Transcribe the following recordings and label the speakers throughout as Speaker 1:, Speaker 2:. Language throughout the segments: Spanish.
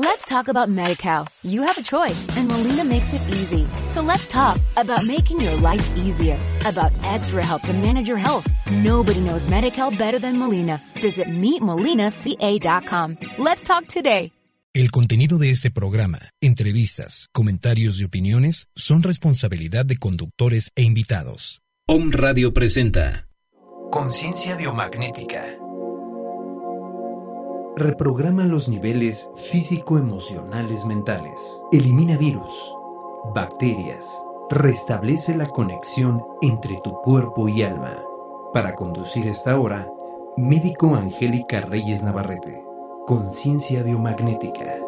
Speaker 1: Let's talk about MediCal. You have a choice and Molina makes it easy. So let's talk about making your life easier, about extra help to manage your health. Nobody knows MediCal better than Molina. Visit meetmolinaca.com. Let's talk today.
Speaker 2: El contenido de este programa, entrevistas, comentarios y opiniones son responsabilidad de conductores e invitados. Om Radio presenta Conciencia biomagnética reprograma los niveles físico-emocionales mentales, elimina virus, bacterias, restablece la conexión entre tu cuerpo y alma. Para conducir esta hora, médico Angélica Reyes Navarrete, conciencia biomagnética.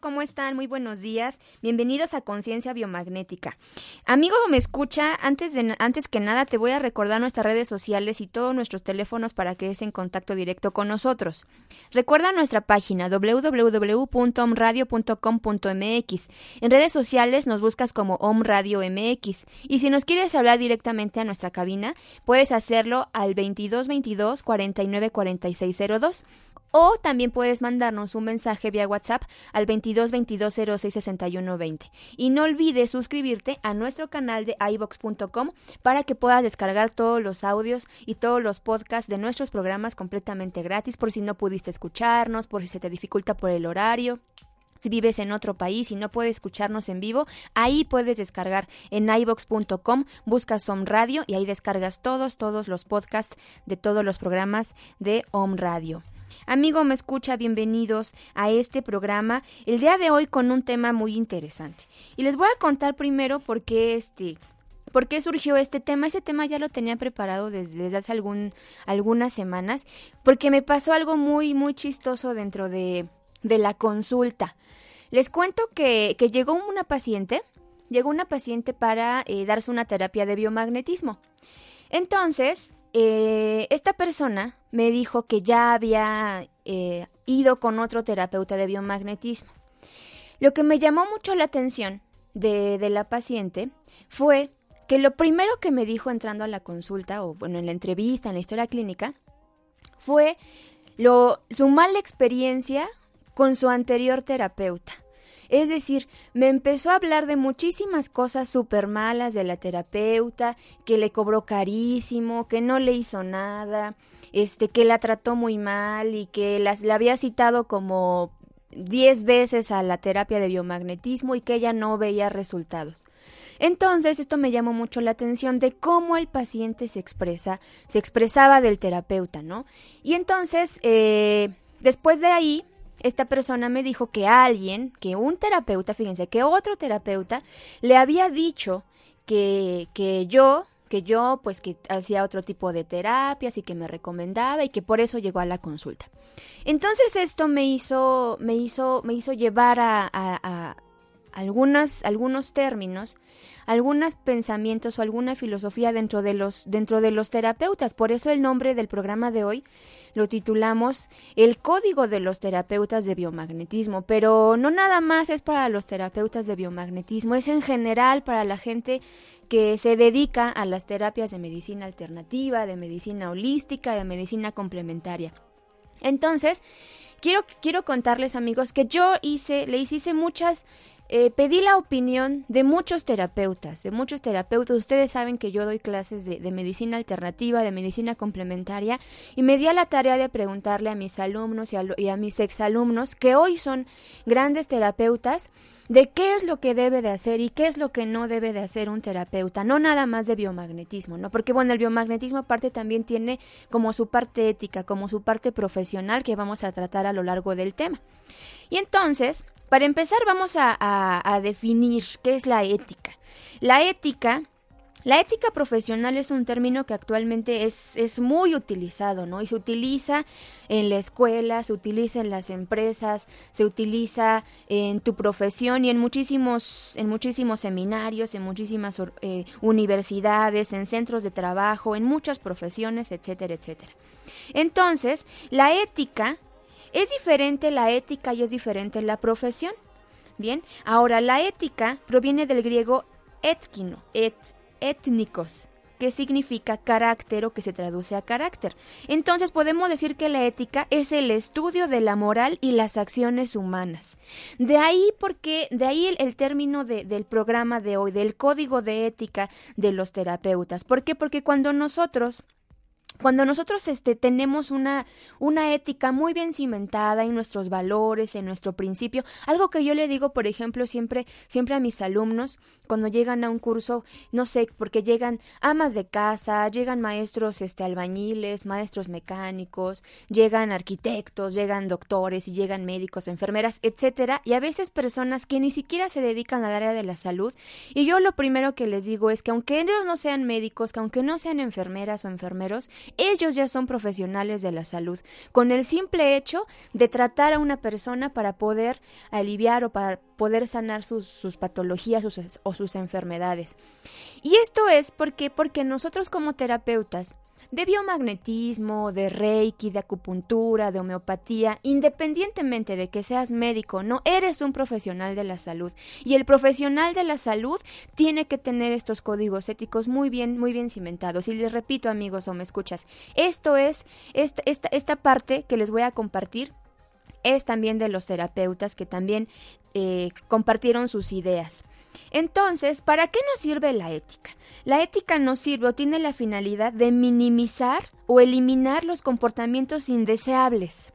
Speaker 3: ¿Cómo están? Muy buenos días. Bienvenidos a Conciencia Biomagnética. Amigo, me escucha, antes, de, antes que nada te voy a recordar nuestras redes sociales y todos nuestros teléfonos para que estés en contacto directo con nosotros. Recuerda nuestra página www.omradio.com.mx. En redes sociales nos buscas como Om Radio MX. Y si nos quieres hablar directamente a nuestra cabina, puedes hacerlo al 2222 49 4602 o también puedes mandarnos un mensaje vía WhatsApp al 22 22 06 61 20. Y no olvides suscribirte a nuestro canal de ibox.com para que puedas descargar todos los audios y todos los podcasts de nuestros programas completamente gratis por si no pudiste escucharnos, por si se te dificulta por el horario. Si vives en otro país y no puedes escucharnos en vivo, ahí puedes descargar en ibox.com, buscas Om Radio y ahí descargas todos, todos los podcasts de todos los programas de Om Radio. Amigo, me escucha, bienvenidos a este programa. El día de hoy con un tema muy interesante. Y les voy a contar primero por qué este ¿Por qué surgió este tema? Ese tema ya lo tenía preparado desde, hace algunas semanas, porque me pasó algo muy, muy chistoso dentro de, de la consulta. Les cuento que, que, llegó una paciente, llegó una paciente para eh, darse una terapia de biomagnetismo. Entonces, eh, esta persona me dijo que ya había eh, ido con otro terapeuta de biomagnetismo. Lo que me llamó mucho la atención de, la paciente fue que lo primero que me dijo entrando a la consulta, o bueno, en la entrevista, en la historia clínica, fue lo, su mala experiencia con su anterior terapeuta. Es decir, me empezó a hablar de muchísimas cosas súper malas de la terapeuta, que le cobró carísimo, que no le hizo nada, este, que la trató muy mal y que las, la había citado como diez veces a la terapia de biomagnetismo y que ella no veía resultados. Entonces, esto me llamó mucho la atención de cómo el paciente se expresa, se expresaba del terapeuta, ¿no? Y entonces, eh, después de ahí, esta persona me dijo que alguien, que un terapeuta, fíjense, que otro terapeuta le había dicho que, que yo, que yo pues que hacía otro tipo de terapias y que me recomendaba y que por eso llegó a la consulta. Entonces esto me hizo, me hizo, me hizo llevar a, a, algunas, algunos términos, algunos pensamientos o alguna filosofía dentro de los dentro de los terapeutas. Por eso el nombre del programa de hoy lo titulamos El Código de los Terapeutas de Biomagnetismo, pero no nada más es para los terapeutas de biomagnetismo, es en general para la gente que se dedica a las terapias de medicina alternativa, de medicina holística, de medicina complementaria. Entonces, quiero, quiero contarles amigos que yo hice, le hice muchas eh, pedí la opinión de muchos terapeutas, de muchos terapeutas. Ustedes saben que yo doy clases de, medicina alternativa, de medicina complementaria, y me di a la tarea de preguntarle a mis alumnos y a, y a mis exalumnos, que hoy son grandes terapeutas, de qué es lo que debe de hacer y qué es lo que no debe de hacer un terapeuta, no nada más de biomagnetismo, ¿no? Porque bueno, el biomagnetismo aparte también tiene como su parte ética, como su parte profesional que vamos a tratar a lo largo del tema. Y entonces, para empezar, vamos a, definir qué es la ética. La ética la ética profesional es un término que actualmente es, es, muy utilizado, ¿no? Y se utiliza en la escuela, se utiliza en las empresas, se utiliza en tu profesión y en muchísimos, en muchísimos seminarios, en muchísimas eh, universidades, en centros de trabajo, en muchas profesiones, etcétera, etcétera. Entonces, la ética es diferente la ética y es diferente la profesión. Bien, ahora la ética proviene del griego etkino, et, que significa carácter o que se traduce a carácter. Entonces podemos decir que la ética es el estudio de la moral y las acciones humanas. De ahí porque, de ahí el, término del programa de hoy, del código de ética de los terapeutas. ¿Por qué? Porque cuando nosotros cuando nosotros este, tenemos una, una ética muy bien cimentada en nuestros valores, en nuestro principio, algo que yo le digo, por ejemplo, siempre, siempre a mis alumnos, cuando llegan a un curso, no sé, porque llegan amas de casa, llegan maestros este, albañiles, maestros mecánicos, llegan arquitectos, llegan doctores y llegan médicos, enfermeras, etcétera, y a veces personas que ni siquiera se dedican al área de la salud. Y yo lo primero que les digo es que aunque ellos no sean médicos, que aunque no sean enfermeras o enfermeros, ellos ya son profesionales de la salud, con el simple hecho de tratar a una persona para poder aliviar o para poder sanar sus, patologías o sus enfermedades. Y esto es porque, porque nosotros como terapeutas de biomagnetismo, de reiki, de acupuntura, de homeopatía, independientemente de que seas médico no, eres un profesional de la salud. Y el profesional de la salud tiene que tener estos códigos éticos muy bien, muy bien cimentados. Y les repito, amigos, o me escuchas, esto es, esta, esta, esta parte que les voy a compartir es también de los terapeutas que también eh, compartieron sus ideas. Entonces, ¿para qué nos sirve la ética? La ética nos sirve o tiene la finalidad de minimizar o eliminar los comportamientos indeseables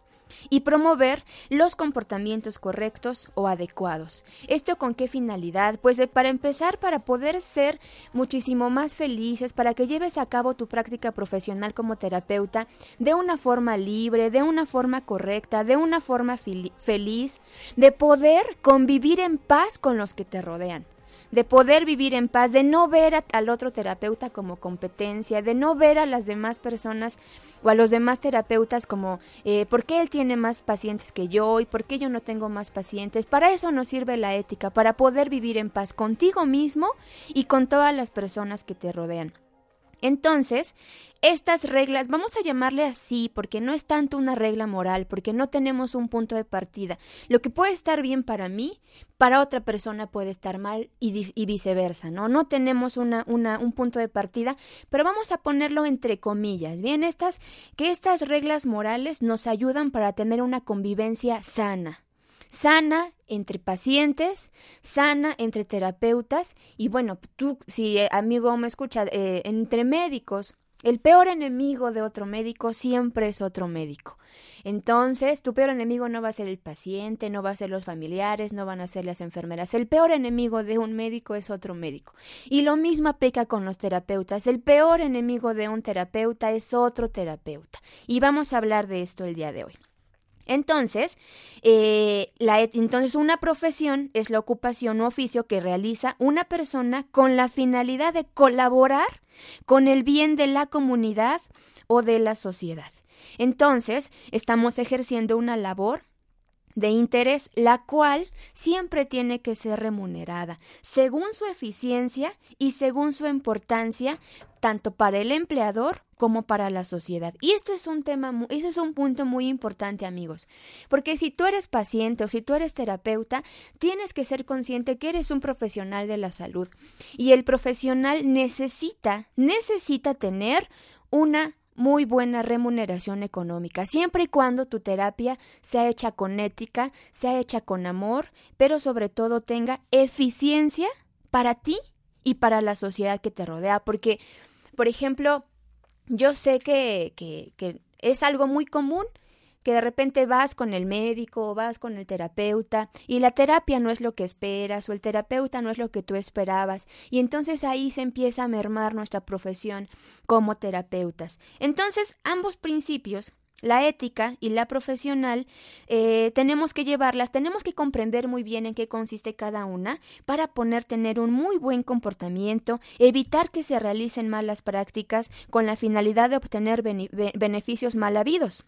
Speaker 3: y promover los comportamientos correctos o adecuados. ¿Esto con qué finalidad? Pues para empezar, para poder ser muchísimo más felices, para que lleves a cabo tu práctica profesional como terapeuta de una forma libre, de una forma correcta, de una forma feliz, de poder convivir en paz con los que te rodean de poder vivir en paz, de no ver al otro terapeuta como competencia, de no ver a las demás personas o a los demás terapeutas como eh, por qué él tiene más pacientes que yo y por qué yo no tengo más pacientes. Para eso nos sirve la ética, para poder vivir en paz contigo mismo y con todas las personas que te rodean. Entonces, estas reglas, vamos a llamarle así, porque no es tanto una regla moral, porque no tenemos un punto de partida. Lo que puede estar bien para mí, para otra persona puede estar mal y, viceversa, ¿no? No tenemos un punto de partida, pero vamos a ponerlo entre comillas, ¿bien? Estas, que estas reglas morales nos ayudan para tener una convivencia sana, sana entre pacientes, sana entre terapeutas y bueno, tú, si eh, amigo me escucha, eh, entre médicos, el peor enemigo de otro médico siempre es otro médico. Entonces, tu peor enemigo no va a ser el paciente, no va a ser los familiares, no van a ser las enfermeras. El peor enemigo de un médico es otro médico. Y lo mismo aplica con los terapeutas. El peor enemigo de un terapeuta es otro terapeuta. Y vamos a hablar de esto el día de hoy. Entonces, eh, la, entonces, una profesión es la ocupación o oficio que realiza una persona con la finalidad de colaborar con el bien de la comunidad o de la sociedad. Entonces, estamos ejerciendo una labor de interés, la cual siempre tiene que ser remunerada según su eficiencia y según su importancia, tanto para el empleador como para la sociedad. Y esto es un tema, ese es un punto muy importante, amigos, porque si tú eres paciente o si tú eres terapeuta, tienes que ser consciente que eres un profesional de la salud y el profesional necesita, necesita tener una muy buena remuneración económica, siempre y cuando tu terapia sea hecha con ética, sea hecha con amor, pero sobre todo tenga eficiencia para ti y para la sociedad que te rodea. Porque, por ejemplo, yo sé que, que, que es algo muy común que de repente vas con el médico o vas con el terapeuta y la terapia no es lo que esperas o el terapeuta no es lo que tú esperabas y entonces ahí se empieza a mermar nuestra profesión como terapeutas. Entonces ambos principios la ética y la profesional eh, tenemos que llevarlas, tenemos que comprender muy bien en qué consiste cada una para poner tener un muy buen comportamiento, evitar que se realicen malas prácticas con la finalidad de obtener beneficios mal habidos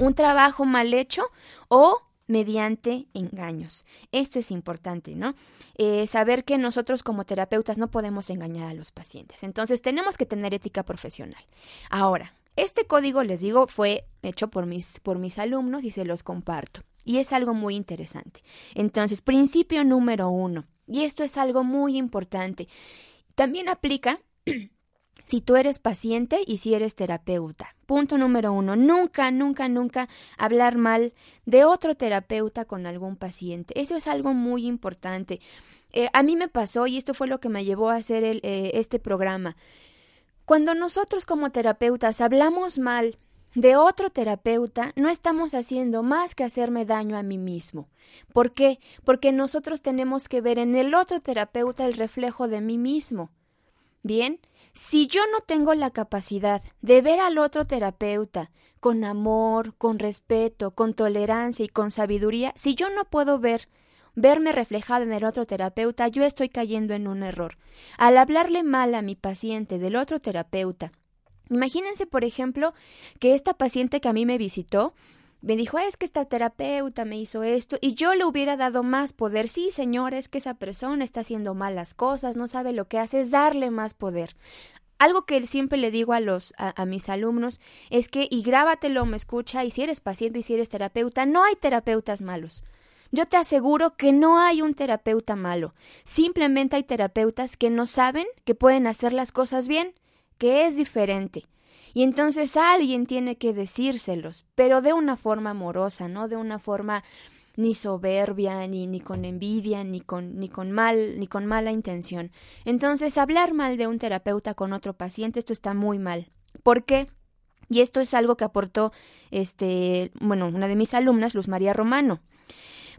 Speaker 3: un trabajo mal hecho o mediante engaños. Esto es importante, ¿no? Eh, saber que nosotros como terapeutas no podemos engañar a los pacientes. Entonces tenemos que tener ética profesional. Ahora, este código, les digo, fue hecho por mis, por mis alumnos y se los comparto. Y es algo muy interesante. Entonces, principio número uno. Y esto es algo muy importante. También aplica si tú eres paciente y si eres terapeuta. Punto número uno, nunca, nunca, nunca hablar mal de otro terapeuta con algún paciente. Eso es algo muy importante. Eh, a mí me pasó y esto fue lo que me llevó a hacer el, eh, este programa. Cuando nosotros como terapeutas hablamos mal de otro terapeuta, no estamos haciendo más que hacerme daño a mí mismo. ¿Por qué? Porque nosotros tenemos que ver en el otro terapeuta el reflejo de mí mismo. Bien, si yo no tengo la capacidad de ver al otro terapeuta con amor, con respeto, con tolerancia y con sabiduría, si yo no puedo ver verme reflejado en el otro terapeuta, yo estoy cayendo en un error. Al hablarle mal a mi paciente del otro terapeuta, imagínense, por ejemplo, que esta paciente que a mí me visitó me dijo, es que esta terapeuta me hizo esto y yo le hubiera dado más poder. Sí, señor, es que esa persona está haciendo malas cosas, no sabe lo que hace, es darle más poder. Algo que siempre le digo a los a, mis alumnos es que y grábatelo, me escucha y si eres paciente y si eres terapeuta, no hay terapeutas malos. Yo te aseguro que no hay un terapeuta malo. Simplemente hay terapeutas que no saben que pueden hacer las cosas bien, que es diferente. Y entonces alguien tiene que decírselos, pero de una forma amorosa, no de una forma ni soberbia, ni, ni con envidia, ni con, ni con mal, ni con mala intención. Entonces, hablar mal de un terapeuta con otro paciente, esto está muy mal. ¿Por qué? Y esto es algo que aportó este, bueno, una de mis alumnas, Luz María Romano.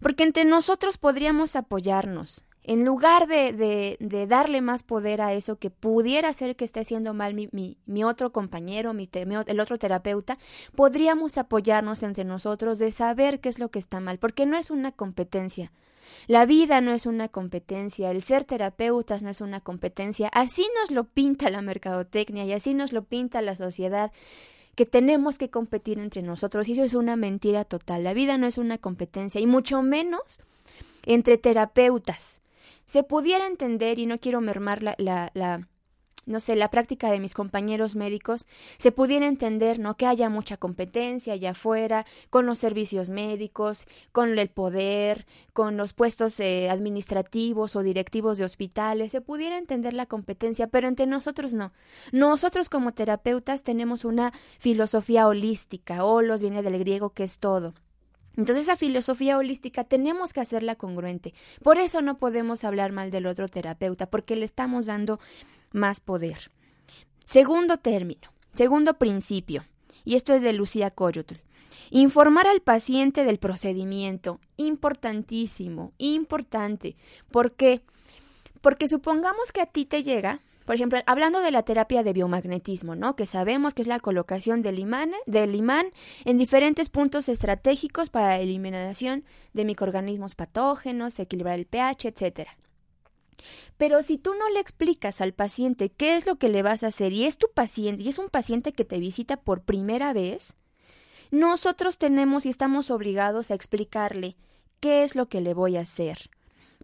Speaker 3: Porque entre nosotros podríamos apoyarnos, en lugar de, de, darle más poder a eso que pudiera ser que esté haciendo mal mi, mi, otro compañero, mi, el otro terapeuta, podríamos apoyarnos entre nosotros de saber qué es lo que está mal, porque no es una competencia. La vida no es una competencia, el ser terapeutas no es una competencia, así nos lo pinta la mercadotecnia y así nos lo pinta la sociedad que tenemos que competir entre nosotros y eso es una mentira total. La vida no es una competencia y mucho menos entre terapeutas se pudiera entender, y no quiero mermar la, la, la no sé, la práctica de mis compañeros médicos, se pudiera entender, ¿no? Que haya mucha competencia allá afuera, con los servicios médicos, con el poder, con los puestos eh, administrativos o directivos de hospitales, se pudiera entender la competencia, pero entre nosotros no. Nosotros como terapeutas tenemos una filosofía holística, holos viene del griego que es todo. Entonces esa filosofía holística tenemos que hacerla congruente. Por eso no podemos hablar mal del otro terapeuta, porque le estamos dando más poder. Segundo término, segundo principio, y esto es de Lucía Coyotl. Informar al paciente del procedimiento, importantísimo, importante. ¿Por qué? Porque supongamos que a ti te llega por ejemplo, hablando de la terapia de biomagnetismo, ¿no? Que sabemos que es la colocación del imán, del imán en diferentes puntos estratégicos para la eliminación de microorganismos patógenos, equilibrar el pH, etc. Pero si tú no le explicas al paciente qué es lo que le vas a hacer y es tu paciente y es un paciente que te visita por primera vez, nosotros tenemos y estamos obligados a explicarle qué es lo que le voy a hacer.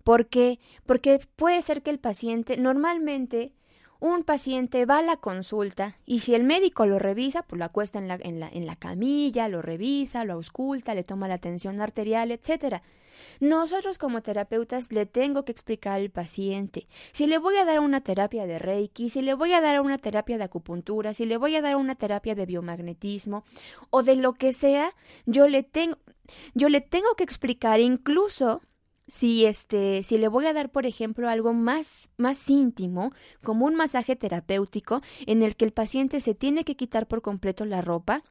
Speaker 3: ¿Por qué? Porque puede ser que el paciente normalmente un paciente va a la consulta y si el médico lo revisa, pues lo acuesta en la, en la, en la camilla, lo revisa, lo ausculta, le toma la tensión arterial, etcétera. Nosotros como terapeutas le tengo que explicar al paciente si le voy a dar una terapia de Reiki, si le voy a dar una terapia de acupuntura, si le voy a dar una terapia de biomagnetismo o de lo que sea, yo le tengo yo le tengo que explicar incluso si este si le voy a dar por ejemplo algo más más íntimo como un masaje terapéutico en el que el paciente se tiene que quitar por completo la ropa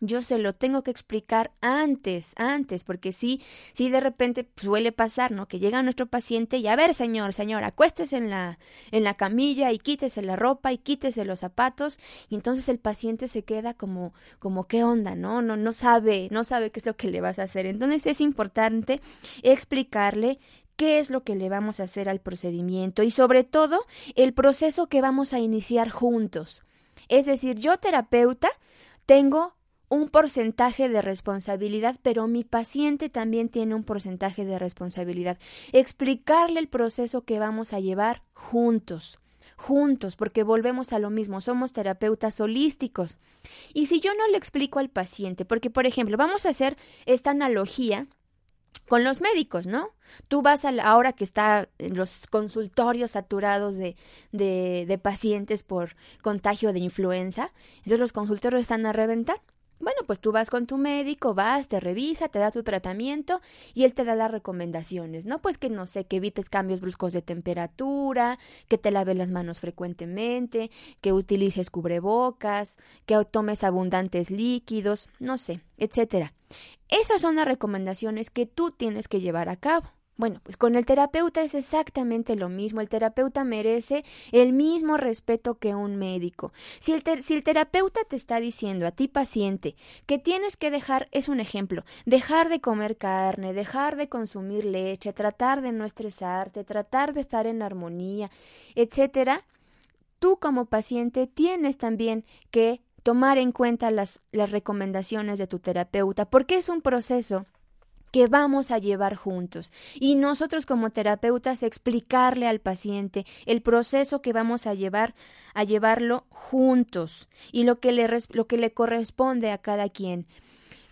Speaker 3: yo se lo tengo que explicar antes, antes, porque sí, sí de repente suele pasar, ¿no? Que llega nuestro paciente y a ver, señor, señor, acuéstese en la, en la camilla y quítese la ropa y quítese los zapatos, y entonces el paciente se queda como, como qué onda, ¿no? No, no sabe, no sabe qué es lo que le vas a hacer. Entonces es importante explicarle qué es lo que le vamos a hacer al procedimiento y sobre todo el proceso que vamos a iniciar juntos. Es decir, yo terapeuta tengo un porcentaje de responsabilidad, pero mi paciente también tiene un porcentaje de responsabilidad. Explicarle el proceso que vamos a llevar juntos juntos, porque volvemos a lo mismo, somos terapeutas holísticos. Y si yo no le explico al paciente, porque por ejemplo, vamos a hacer esta analogía con los médicos, ¿no? Tú vas a la, ahora que está en los consultorios saturados de, de, de pacientes por contagio de influenza, entonces los consultorios están a reventar. Bueno, pues tú vas con tu médico, vas, te revisa, te da tu tratamiento y él te da las recomendaciones, ¿no? Pues que no sé, que evites cambios bruscos de temperatura, que te laves las manos frecuentemente, que utilices cubrebocas, que tomes abundantes líquidos, no sé, etcétera. Esas son las recomendaciones que tú tienes que llevar a cabo. Bueno, pues con el terapeuta es exactamente lo mismo. El terapeuta merece el mismo respeto que un médico. Si el, si el, terapeuta te está diciendo a ti paciente que tienes que dejar, es un ejemplo, dejar de comer carne, dejar de consumir leche, tratar de no estresarte, tratar de estar en armonía, etcétera, tú como paciente tienes también que tomar en cuenta las, las recomendaciones de tu terapeuta, porque es un proceso que vamos a llevar juntos. Y nosotros como terapeutas explicarle al paciente el proceso que vamos a llevar, a llevarlo juntos y lo que le, lo que le corresponde a cada quien.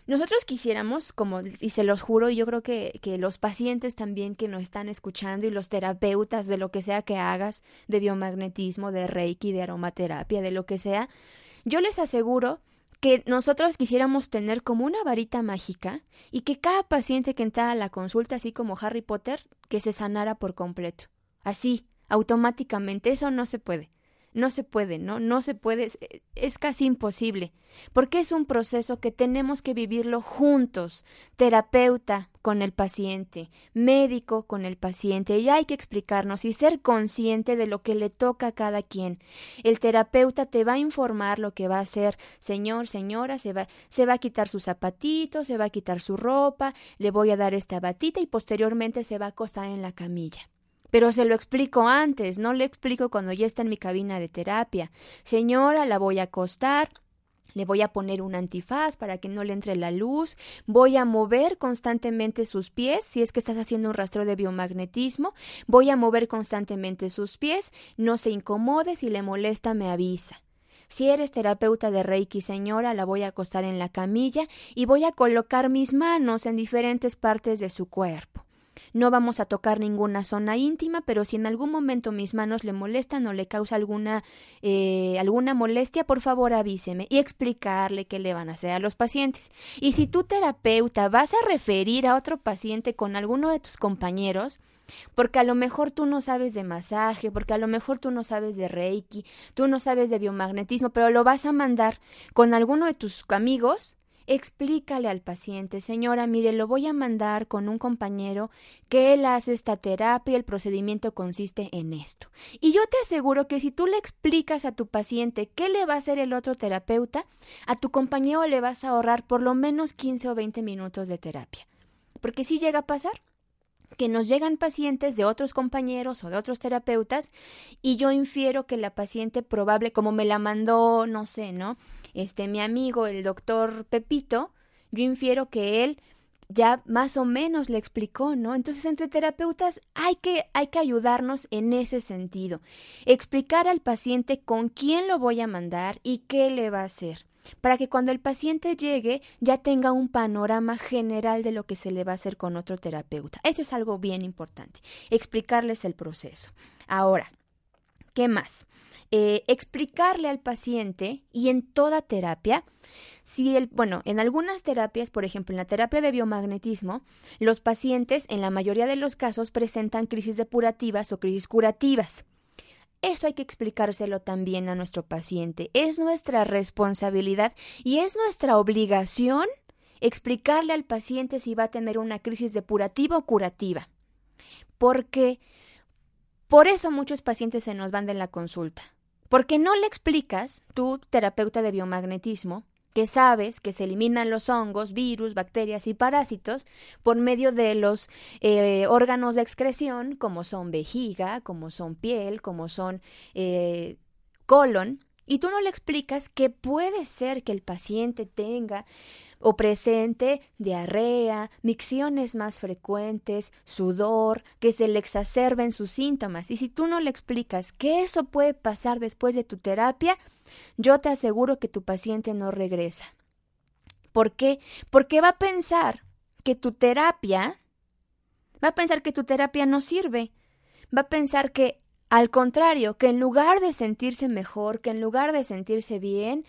Speaker 3: Nosotros quisiéramos, como, y se los juro, y yo creo que, que los pacientes también que nos están escuchando y los terapeutas de lo que sea que hagas, de biomagnetismo, de reiki, de aromaterapia, de lo que sea, yo les aseguro que nosotros quisiéramos tener como una varita mágica y que cada paciente que entrara a la consulta, así como Harry Potter, que se sanara por completo. Así, automáticamente. Eso no se puede. No se puede, ¿no? No se puede, es, casi imposible, porque es un proceso que tenemos que vivirlo juntos, terapeuta con el paciente, médico con el paciente, y hay que explicarnos y ser consciente de lo que le toca a cada quien. El terapeuta te va a informar lo que va a hacer, señor, señora, se va, se va a quitar sus zapatitos, se va a quitar su ropa, le voy a dar esta batita y posteriormente se va a acostar en la camilla. Pero se lo explico antes, no le explico cuando ya está en mi cabina de terapia. Señora, la voy a acostar, le voy a poner un antifaz para que no le entre la luz, voy a mover constantemente sus pies, si es que estás haciendo un rastro de biomagnetismo, voy a mover constantemente sus pies, no se incomode, si le molesta me avisa. Si eres terapeuta de Reiki, señora, la voy a acostar en la camilla y voy a colocar mis manos en diferentes partes de su cuerpo. No vamos a tocar ninguna zona íntima, pero si en algún momento mis manos le molestan o le causa alguna, eh, alguna molestia, por favor avíseme y explicarle qué le van a hacer a los pacientes. Y si tu terapeuta vas a referir a otro paciente con alguno de tus compañeros, porque a lo mejor tú no sabes de masaje, porque a lo mejor tú no sabes de Reiki, tú no sabes de biomagnetismo, pero lo vas a mandar con alguno de tus amigos, Explícale al paciente, señora, mire, lo voy a mandar con un compañero que él hace esta terapia el procedimiento consiste en esto. Y yo te aseguro que si tú le explicas a tu paciente qué le va a hacer el otro terapeuta, a tu compañero le vas a ahorrar por lo menos 15 o 20 minutos de terapia. Porque si llega a pasar que nos llegan pacientes de otros compañeros o de otros terapeutas y yo infiero que la paciente probable como me la mandó, no sé, ¿no? Este mi amigo el doctor Pepito, yo infiero que él ya más o menos le explicó, ¿no? Entonces, entre terapeutas hay que, hay que ayudarnos en ese sentido. Explicar al paciente con quién lo voy a mandar y qué le va a hacer para que cuando el paciente llegue ya tenga un panorama general de lo que se le va a hacer con otro terapeuta. Eso es algo bien importante, explicarles el proceso. Ahora, ¿qué más? Eh, explicarle al paciente y en toda terapia, si el, bueno, en algunas terapias, por ejemplo, en la terapia de biomagnetismo, los pacientes en la mayoría de los casos presentan crisis depurativas o crisis curativas. Eso hay que explicárselo también a nuestro paciente. Es nuestra responsabilidad y es nuestra obligación explicarle al paciente si va a tener una crisis depurativa o curativa. Porque por eso muchos pacientes se nos van de la consulta. Porque no le explicas, tú, terapeuta de biomagnetismo, que sabes que se eliminan los hongos, virus, bacterias y parásitos por medio de los eh, órganos de excreción, como son vejiga, como son piel, como son eh, colon, y tú no le explicas que puede ser que el paciente tenga o presente diarrea, micciones más frecuentes, sudor, que se le exacerben sus síntomas. Y si tú no le explicas que eso puede pasar después de tu terapia, yo te aseguro que tu paciente no regresa. ¿Por qué? Porque va a pensar que tu terapia, va a pensar que tu terapia no sirve. Va a pensar que, al contrario, que en lugar de sentirse mejor, que en lugar de sentirse bien,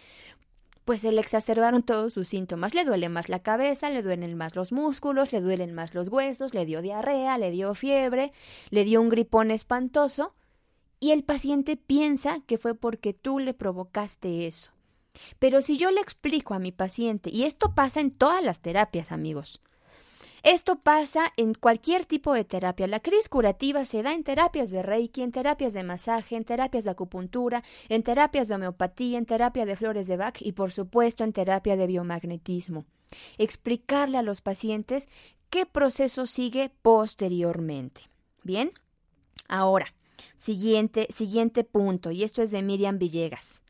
Speaker 3: pues se le exacerbaron todos sus síntomas. Le duele más la cabeza, le duelen más los músculos, le duelen más los huesos, le dio diarrea, le dio fiebre, le dio un gripón espantoso y el paciente piensa que fue porque tú le provocaste eso. Pero si yo le explico a mi paciente, y esto pasa en todas las terapias, amigos, esto pasa en cualquier tipo de terapia. La crisis curativa se da en terapias de Reiki, en terapias de masaje, en terapias de acupuntura, en terapias de homeopatía, en terapia de flores de Bach y por supuesto en terapia de biomagnetismo. Explicarle a los pacientes qué proceso sigue posteriormente. Bien, ahora, Siguiente, siguiente punto, y esto es de Miriam Villegas.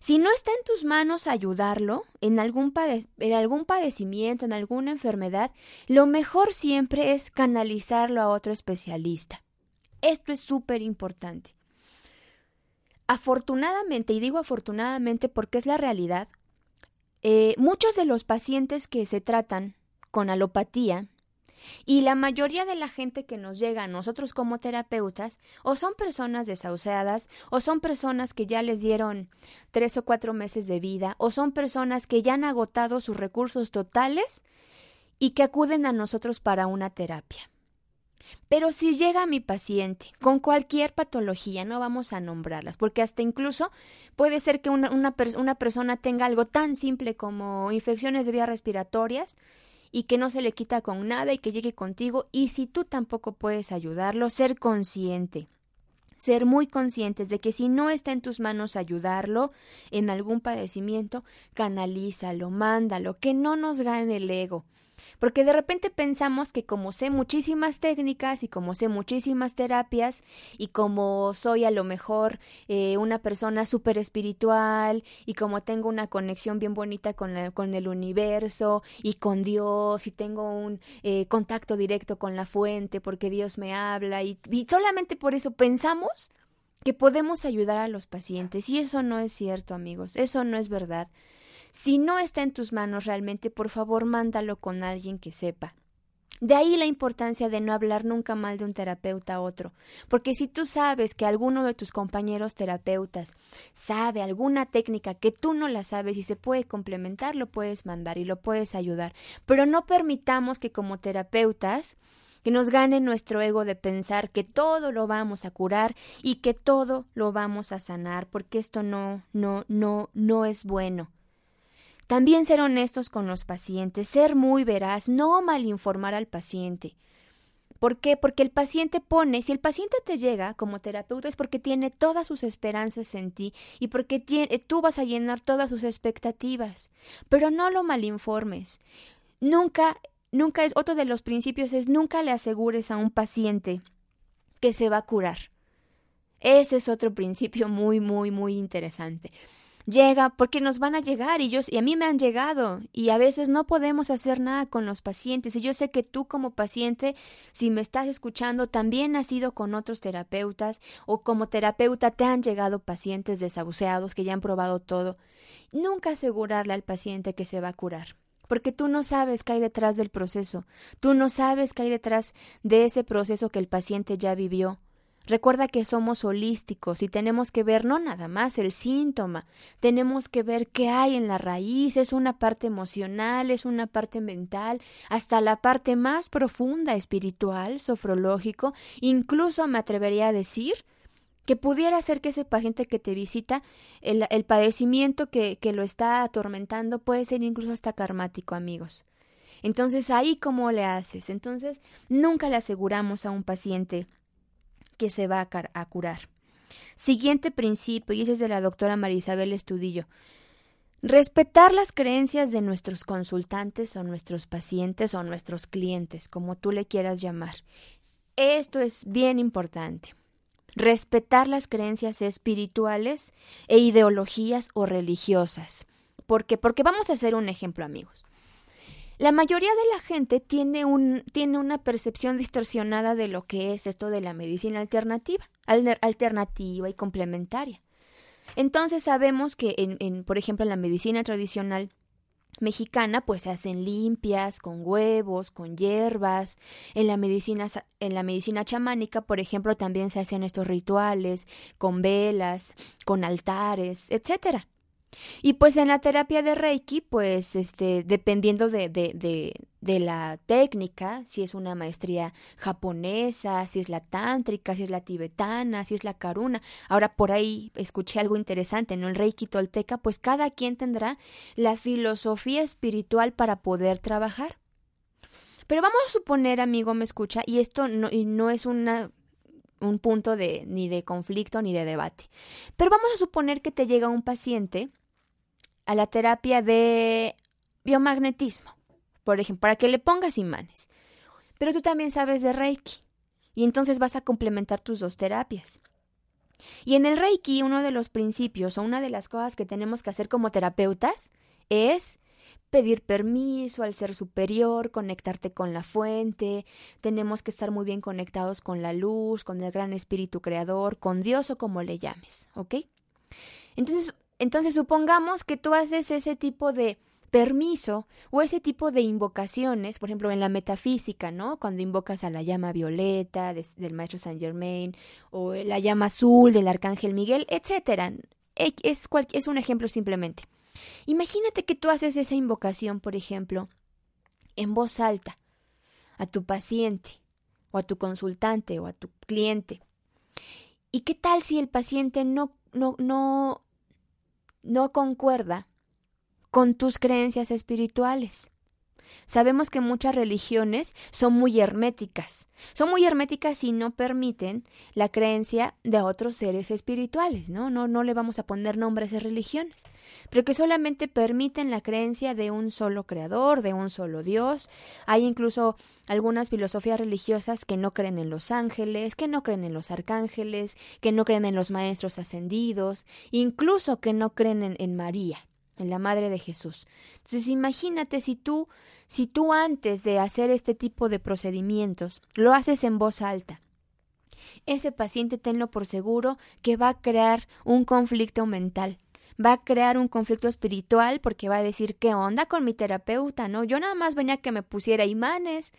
Speaker 3: Si no está en tus manos ayudarlo en algún, en algún padecimiento, en alguna enfermedad, lo mejor siempre es canalizarlo a otro especialista. Esto es súper importante. Afortunadamente, y digo afortunadamente porque es la realidad, eh, muchos de los pacientes que se tratan con alopatía y la mayoría de la gente que nos llega a nosotros como terapeutas o son personas desahuciadas o son personas que ya les dieron tres o cuatro meses de vida o son personas que ya han agotado sus recursos totales y que acuden a nosotros para una terapia. Pero si llega mi paciente con cualquier patología, no vamos a nombrarlas, porque hasta incluso puede ser que una, una, persona tenga algo tan simple como infecciones de vías respiratorias y que no se le quita con nada y que llegue contigo y si tú tampoco puedes ayudarlo, ser consciente. Ser muy conscientes de que si no está en tus manos ayudarlo en algún padecimiento, canalízalo, mándalo, que no nos gane el ego. Porque de repente pensamos que como sé muchísimas técnicas y como sé muchísimas terapias y como soy a lo mejor eh, una persona súper espiritual y como tengo una conexión bien bonita con, con el universo y con Dios y tengo un eh, contacto directo con la fuente porque Dios me habla y solamente por eso pensamos que podemos ayudar a los pacientes y eso no es cierto amigos, eso no es verdad. Si no está en tus manos realmente, por favor, mándalo con alguien que sepa. De ahí la importancia de no hablar nunca mal de un terapeuta a otro, porque si tú sabes que alguno de tus compañeros terapeutas sabe alguna técnica que tú no la sabes y se puede complementar, lo puedes mandar y lo puedes ayudar, pero no permitamos que como terapeutas que nos gane nuestro ego de pensar que todo lo vamos a curar y que todo lo vamos a sanar, porque esto no, no, no, no es bueno. También ser honestos con los pacientes, ser muy veraz, no malinformar al paciente. ¿Por qué? Porque el paciente pone, si el paciente te llega como terapeuta es porque tiene todas sus esperanzas en ti y porque tú vas a llenar todas sus expectativas. Pero no lo malinformes. Nunca, nunca es, otro de los principios es nunca le asegures a un paciente que se va a curar. Ese es otro principio muy, muy, muy interesante. Llega porque nos van a llegar y yo y a mí me han llegado y a veces no podemos hacer nada con los pacientes y yo sé que tú como paciente si me estás escuchando también has ido con otros terapeutas o como terapeuta te han llegado pacientes desahuciados que ya han probado todo. Nunca asegurarle al paciente que se va a curar porque tú no sabes qué hay detrás del proceso tú no sabes qué hay detrás de ese proceso que el paciente ya vivió Recuerda que somos holísticos y tenemos que ver no nada más el síntoma, tenemos que ver qué hay en la raíz, es una parte emocional, es una parte mental, hasta la parte más profunda espiritual, sofrológico, incluso me atrevería a decir que pudiera ser que ese paciente que te visita, el, el padecimiento que, que lo está atormentando puede ser incluso hasta karmático, amigos. Entonces, ahí cómo le haces. Entonces, nunca le aseguramos a un paciente que se va a, curar. Siguiente principio, y ese es de la doctora Marisabel Estudillo. Respetar las creencias de nuestros consultantes o nuestros pacientes o nuestros clientes, como tú le quieras llamar. Esto es bien importante. Respetar las creencias espirituales e ideologías o religiosas. ¿Por qué? Porque vamos a hacer un ejemplo, amigos. La mayoría de la gente tiene, un, tiene una percepción distorsionada de lo que es esto de la medicina alternativa, alternativa y complementaria. Entonces sabemos que, en, por ejemplo, en la medicina tradicional mexicana, pues se hacen limpias con huevos, con hierbas. En la medicina, en la medicina chamánica, por ejemplo, también se hacen estos rituales con velas, con altares, etcétera. Y pues en la terapia de Reiki, pues este, dependiendo de, de, de, de, la técnica, si es una maestría japonesa, si es la tántrica, si es la tibetana, si es la karuna. Ahora por ahí escuché algo interesante, ¿no? El Reiki tolteca, pues cada quien tendrá la filosofía espiritual para poder trabajar. Pero vamos a suponer, amigo, me escucha, y esto no, y no es una un punto de ni de conflicto ni de debate. Pero vamos a suponer que te llega un paciente a la terapia de biomagnetismo, por ejemplo, para que le pongas imanes. Pero tú también sabes de Reiki y entonces vas a complementar tus dos terapias. Y en el Reiki uno de los principios o una de las cosas que tenemos que hacer como terapeutas es pedir permiso al ser superior, conectarte con la fuente, tenemos que estar muy bien conectados con la luz, con el gran espíritu creador, con Dios o como le llames, ¿ok? Entonces, entonces supongamos que tú haces ese tipo de permiso o ese tipo de invocaciones, por ejemplo, en la metafísica, ¿no? Cuando invocas a la llama violeta del maestro Saint Germain o la llama azul del arcángel Miguel, etcétera. Es, es un ejemplo simplemente. Imagínate que tú haces esa invocación, por ejemplo, en voz alta a tu paciente o a tu consultante o a tu cliente. ¿Y qué tal si el paciente no, no, no no concuerda con tus creencias espirituales. Sabemos que muchas religiones son muy herméticas. Son muy herméticas y no permiten la creencia de otros seres espirituales, ¿no? No, no le vamos a poner nombres a religiones, pero que solamente permiten la creencia de un solo creador, de un solo Dios. Hay incluso algunas filosofías religiosas que no creen en los ángeles, que no creen en los arcángeles, que no creen en los maestros ascendidos, incluso que no creen en, en María en la madre de Jesús. Entonces imagínate si tú, si tú antes de hacer este tipo de procedimientos lo haces en voz alta. Ese paciente tenlo por seguro que va a crear un conflicto mental, va a crear un conflicto espiritual porque va a decir qué onda con mi terapeuta, ¿no? Yo nada más venía que me pusiera imanes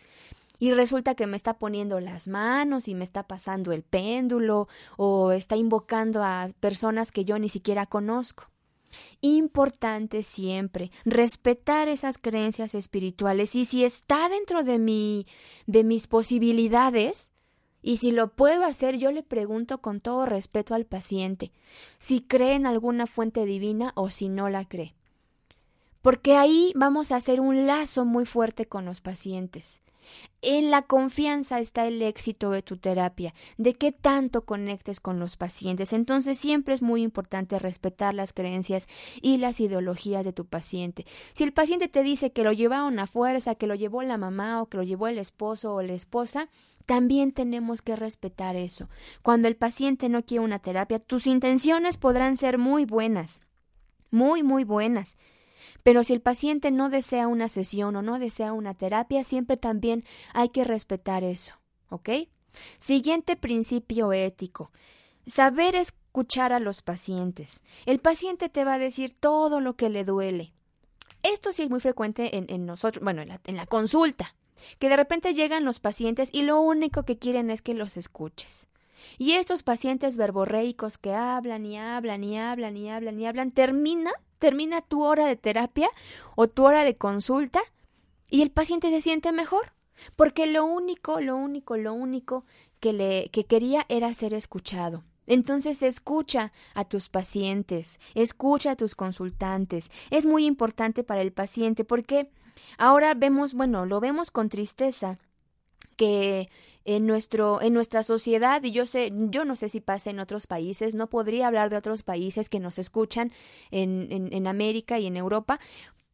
Speaker 3: y resulta que me está poniendo las manos y me está pasando el péndulo o está invocando a personas que yo ni siquiera conozco. Importante siempre respetar esas creencias espirituales y si está dentro de mi de mis posibilidades y si lo puedo hacer, yo le pregunto con todo respeto al paciente si cree en alguna fuente divina o si no la cree. Porque ahí vamos a hacer un lazo muy fuerte con los pacientes. En la confianza está el éxito de tu terapia, de qué tanto conectes con los pacientes. Entonces siempre es muy importante respetar las creencias y las ideologías de tu paciente. Si el paciente te dice que lo llevaron a fuerza, que lo llevó la mamá o que lo llevó el esposo o la esposa, también tenemos que respetar eso. Cuando el paciente no quiere una terapia, tus intenciones podrán ser muy buenas muy, muy buenas. Pero si el paciente no desea una sesión o no desea una terapia, siempre también hay que respetar eso, ¿ok? Siguiente principio ético. Saber escuchar a los pacientes. El paciente te va a decir todo lo que le duele. Esto sí es muy frecuente en, nosotros, bueno, en la, en la consulta, que de repente llegan los pacientes y lo único que quieren es que los escuches. Y estos pacientes verborreicos que hablan y hablan y hablan y hablan y hablan, termina, termina tu hora de terapia o tu hora de consulta y el paciente se siente mejor. Porque lo único, lo único, lo único que le que quería era ser escuchado. Entonces escucha a tus pacientes, escucha a tus consultantes. Es muy importante para el paciente porque ahora vemos, bueno, lo vemos con tristeza que en nuestro en nuestra sociedad y yo sé yo no sé si pasa en otros países no podría hablar de otros países que nos escuchan en, en, en América y en Europa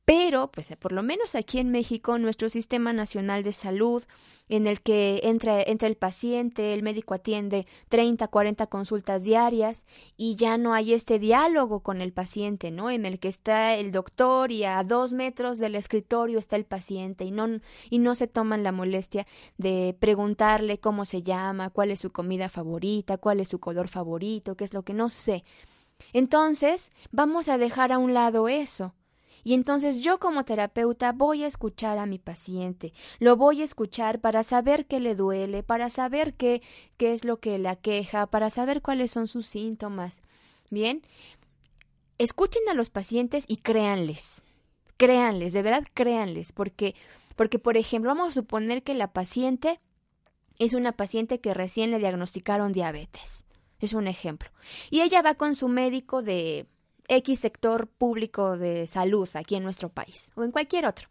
Speaker 3: pero, pues por lo menos aquí en México, nuestro sistema nacional de salud, en el que entra, entra el paciente, el médico atiende 30, 40 consultas diarias y ya no hay este diálogo con el paciente, ¿no? En el que está el doctor y a dos metros del escritorio está el paciente y no, y no se toman la molestia de preguntarle cómo se llama, cuál es su comida favorita, cuál es su color favorito, qué es lo que no sé. Entonces, vamos a dejar a un lado eso y entonces yo como terapeuta voy a escuchar a mi paciente, lo voy a escuchar para saber qué le duele, para saber qué, qué es lo que le aqueja, para saber cuáles son sus síntomas. Bien, escuchen a los pacientes y créanles, créanles, de verdad créanles, porque, porque por ejemplo, vamos a suponer que la paciente es una paciente que recién le diagnosticaron diabetes. Es un ejemplo. Y ella va con su médico de X sector público de salud aquí en nuestro país o en cualquier otro.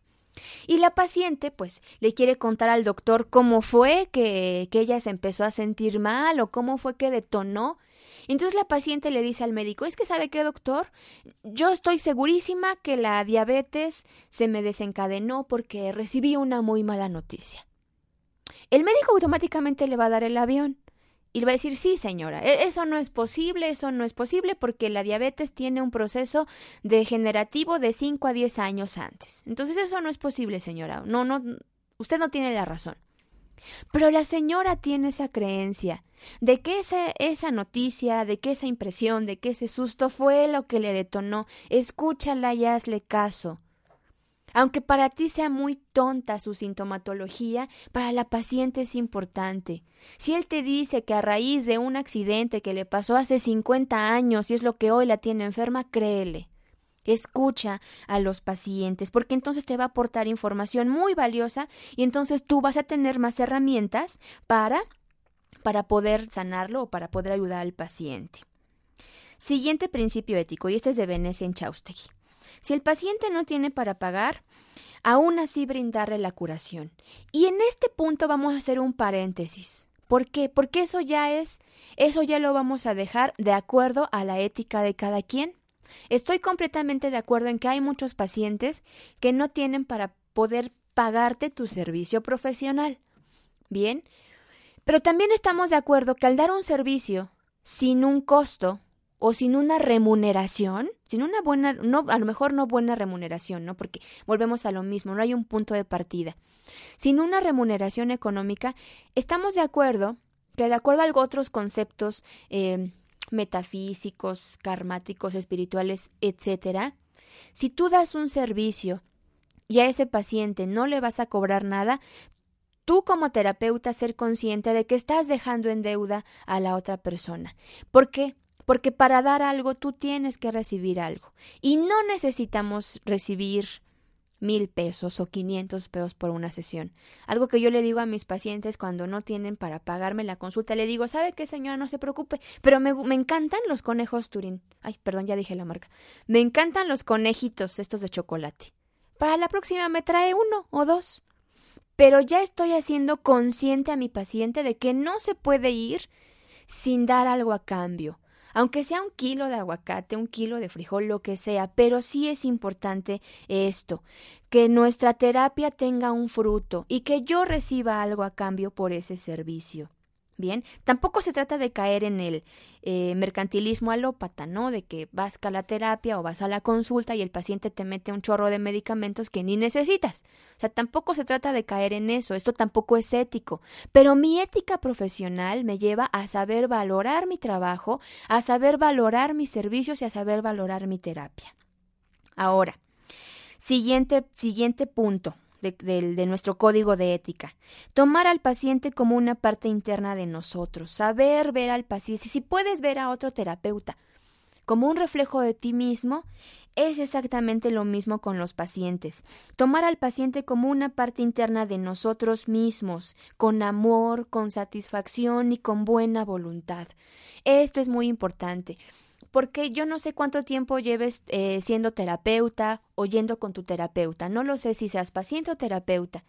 Speaker 3: Y la paciente, pues, le quiere contar al doctor cómo fue que, que ella se empezó a sentir mal o cómo fue que detonó. Entonces la paciente le dice al médico, es que sabe qué, doctor, yo estoy segurísima que la diabetes se me desencadenó porque recibí una muy mala noticia. El médico automáticamente le va a dar el avión. Y le va a decir, sí, señora, e-, eso no es posible, eso no es posible porque la diabetes tiene un proceso degenerativo de 5 a 10 años antes. Entonces eso no es posible, señora. No, no, usted no tiene la razón. Pero la señora tiene esa creencia de que esa, esa noticia, de que esa impresión, de que ese susto fue lo que le detonó. Escúchala y hazle caso. Aunque para ti sea muy tonta su sintomatología, para la paciente es importante. Si él te dice que a raíz de un accidente que le pasó hace 50 años y es lo que hoy la tiene enferma, créele. Escucha a los pacientes, porque entonces te va a aportar información muy valiosa y entonces tú vas a tener más herramientas para para poder sanarlo o para poder ayudar al paciente. Siguiente principio ético, y este es de Venecia en Chaustegui. Si el paciente no tiene para pagar, aún así brindarle la curación. Y en este punto vamos a hacer un paréntesis. ¿Por qué? Porque eso ya es, eso ya lo vamos a dejar de acuerdo a la ética de cada quien. Estoy completamente de acuerdo en que hay muchos pacientes que no tienen para poder pagarte tu servicio profesional. Bien, pero también estamos de acuerdo que al dar un servicio sin un costo, o sin una remuneración, sin una buena, no, a lo mejor no buena remuneración, ¿no? Porque volvemos a lo mismo, no hay un punto de partida. Sin una remuneración económica, estamos de acuerdo que de acuerdo a otros conceptos eh, metafísicos, karmáticos, espirituales, etcétera, si tú das un servicio y a ese paciente no le vas a cobrar nada, tú como terapeuta ser consciente de que estás dejando en deuda a la otra persona. ¿Por qué? Porque para dar algo tú tienes que recibir algo. Y no necesitamos recibir mil pesos o quinientos pesos por una sesión. Algo que yo le digo a mis pacientes cuando no tienen para pagarme la consulta, le digo, ¿sabe qué señora? No se preocupe, pero me, encantan los conejos Turín. Ay, perdón, ya dije la marca. Me encantan los conejitos estos de chocolate. Para la próxima me trae uno o dos. Pero ya estoy haciendo consciente a mi paciente de que no se puede ir sin dar algo a cambio aunque sea un kilo de aguacate, un kilo de frijol, lo que sea, pero sí es importante esto, que nuestra terapia tenga un fruto y que yo reciba algo a cambio por ese servicio. Bien, tampoco se trata de caer en el eh, mercantilismo alópata, ¿no? De que vas a la terapia o vas a la consulta y el paciente te mete un chorro de medicamentos que ni necesitas. O sea, tampoco se trata de caer en eso, esto tampoco es ético. Pero mi ética profesional me lleva a saber valorar mi trabajo, a saber valorar mis servicios y a saber valorar mi terapia. Ahora, siguiente, siguiente punto de, nuestro código de ética. Tomar al paciente como una parte interna de nosotros, saber ver al paciente, si puedes ver a otro terapeuta como un reflejo de ti mismo, es exactamente lo mismo con los pacientes. Tomar al paciente como una parte interna de nosotros mismos, con amor, con satisfacción y con buena voluntad. Esto es muy importante porque yo no sé cuánto tiempo lleves eh, siendo terapeuta o yendo con tu terapeuta, no lo sé si seas paciente o terapeuta,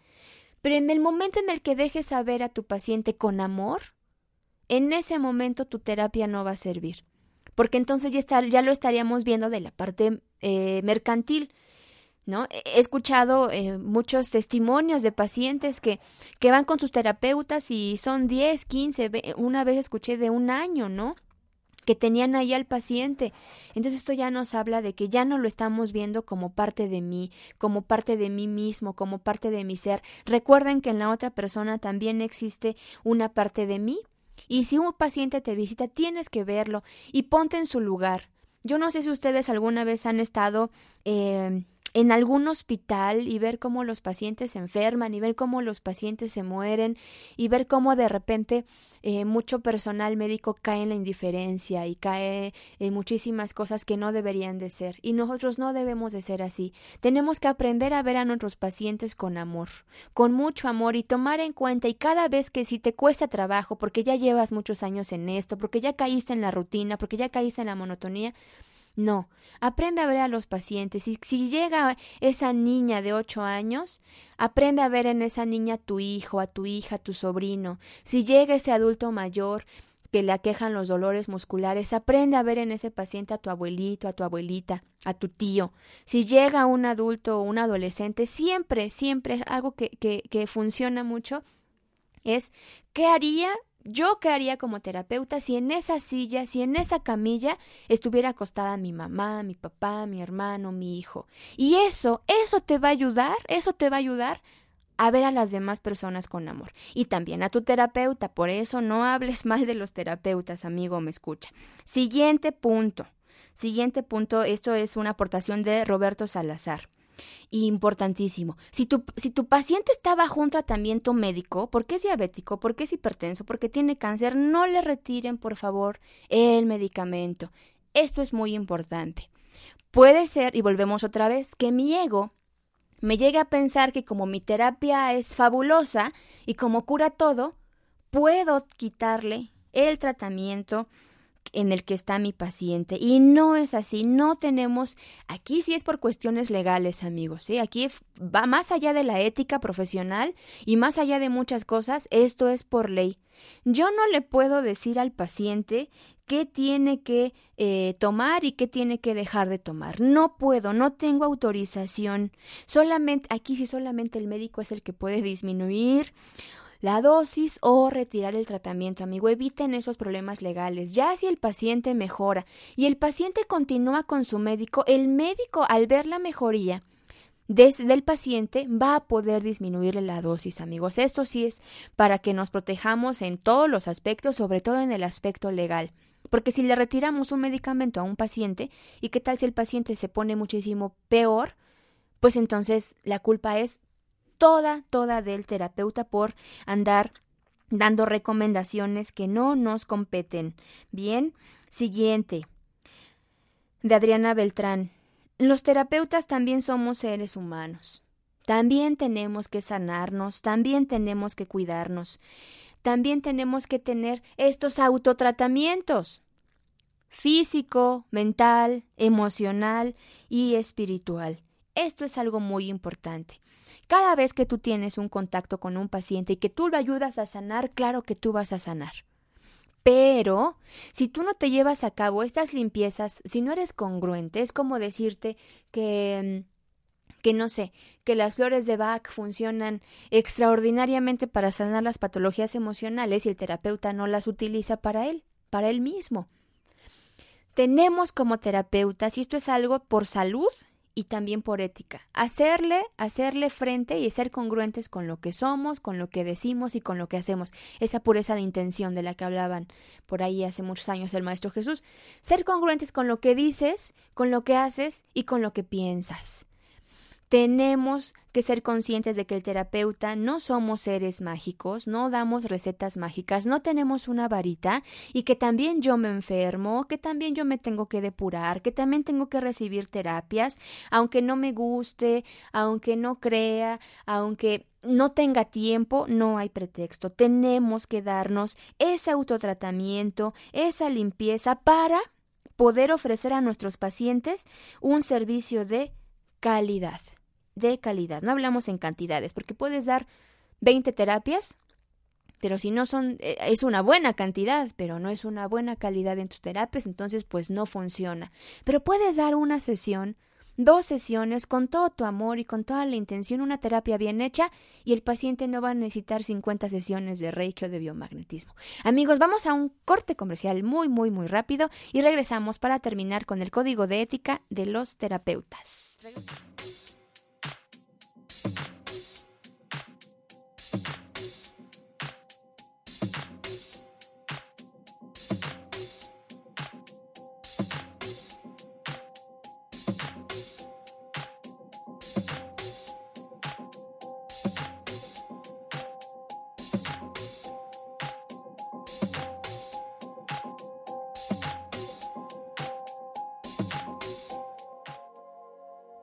Speaker 3: pero en el momento en el que dejes saber a tu paciente con amor, en ese momento tu terapia no va a servir, porque entonces ya, ya lo estaríamos viendo de la parte eh, mercantil. ¿No? He escuchado eh, muchos testimonios de pacientes que, que van con sus terapeutas y son 10, 15, una vez escuché de un año, ¿no? Que tenían ahí al paciente. Entonces esto ya nos habla de que ya no lo estamos viendo como parte de mí, como parte de mí mismo, como parte de mi ser. Recuerden que en la otra persona también existe una parte de mí. Y si un paciente te visita, tienes que verlo y ponte en su lugar. Yo no sé si ustedes alguna vez han estado eh, en algún hospital y ver cómo los pacientes se enferman y ver cómo los pacientes se mueren y ver cómo de repente eh, mucho personal médico cae en la indiferencia y cae en muchísimas cosas que no deberían de ser y nosotros no debemos de ser así. Tenemos que aprender a ver a nuestros pacientes con amor, con mucho amor y tomar en cuenta y cada vez que si te cuesta trabajo porque ya llevas muchos años en esto, porque ya caíste en la rutina, porque ya caíste en la monotonía, no, aprende a ver a los pacientes. Y si llega esa niña de ocho años, aprende a ver en esa niña a tu hijo, a tu hija, a tu sobrino. Si llega ese adulto mayor que le aquejan los dolores musculares, aprende a ver en ese paciente a tu abuelito, a tu abuelita, a tu tío. Si llega un adulto o un adolescente, siempre, siempre algo que, que, que funciona mucho es ¿qué haría yo qué haría como terapeuta si en esa silla, si en esa camilla estuviera acostada mi mamá, mi papá, mi hermano, mi hijo. Y eso, eso te va a ayudar, eso te va a ayudar a ver a las demás personas con amor. Y también a tu terapeuta, por eso no hables mal de los terapeutas, amigo, me escucha. Siguiente punto. Siguiente punto, esto es una aportación de Roberto Salazar importantísimo. Si tu, si tu paciente está bajo un tratamiento médico, porque es diabético, porque es hipertenso, porque tiene cáncer, no le retiren, por favor, el medicamento. Esto es muy importante. Puede ser, y volvemos otra vez, que mi ego me llegue a pensar que como mi terapia es fabulosa y como cura todo, puedo quitarle el tratamiento en el que está mi paciente. Y no es así, no tenemos, aquí sí es por cuestiones legales, amigos, ¿sí? Aquí va más allá de la ética profesional y más allá de muchas cosas, esto es por ley. Yo no le puedo decir al paciente qué tiene que eh, tomar y qué tiene que dejar de tomar. No puedo, no tengo autorización. Solamente, aquí sí solamente el médico es el que puede disminuir la dosis o retirar el tratamiento, amigo. Eviten esos problemas legales. Ya si el paciente mejora y el paciente continúa con su médico, el médico al ver la mejoría desde el paciente va a poder disminuirle la dosis, amigos. Esto sí es para que nos protejamos en todos los aspectos, sobre todo en el aspecto legal. Porque si le retiramos un medicamento a un paciente, ¿y qué tal si el paciente se pone muchísimo peor? Pues entonces la culpa es toda, toda del terapeuta por andar dando recomendaciones que no nos competen. Bien, siguiente. De Adriana Beltrán. Los terapeutas también somos seres humanos. También tenemos que sanarnos, también tenemos que cuidarnos, también tenemos que tener estos autotratamientos físico, mental, emocional y espiritual. Esto es algo muy importante. Cada vez que tú tienes un contacto con un paciente y que tú lo ayudas a sanar, claro que tú vas a sanar. Pero si tú no te llevas a cabo estas limpiezas, si no eres congruente, es como decirte que que no sé, que las flores de Bach funcionan extraordinariamente para sanar las patologías emocionales y el terapeuta no las utiliza para él, para él mismo. Tenemos como terapeutas, y esto es algo por salud y también por ética, hacerle, hacerle frente y ser congruentes con lo que somos, con lo que decimos y con lo que hacemos. Esa pureza de intención de la que hablaban por ahí hace muchos años el Maestro Jesús. Ser congruentes con lo que dices, con lo que haces y con lo que piensas. Tenemos que ser conscientes de que el terapeuta no somos seres mágicos, no damos recetas mágicas, no tenemos una varita y que también yo me enfermo, que también yo me tengo que depurar, que también tengo que recibir terapias, aunque no me guste, aunque no crea, aunque no tenga tiempo, no hay pretexto. Tenemos que darnos ese autotratamiento, esa limpieza para poder ofrecer a nuestros pacientes un servicio de calidad de calidad. No hablamos en cantidades, porque puedes dar 20 terapias, pero si no son, eh, es una buena cantidad, pero no es una buena calidad en tus terapias, entonces pues no funciona. Pero puedes dar una sesión, dos sesiones con todo tu amor y con toda la intención, una terapia bien hecha y el paciente no va a necesitar 50 sesiones de reiki o de biomagnetismo. Amigos, vamos a un corte comercial muy, muy, muy rápido y regresamos para terminar con el código de ética de los terapeutas.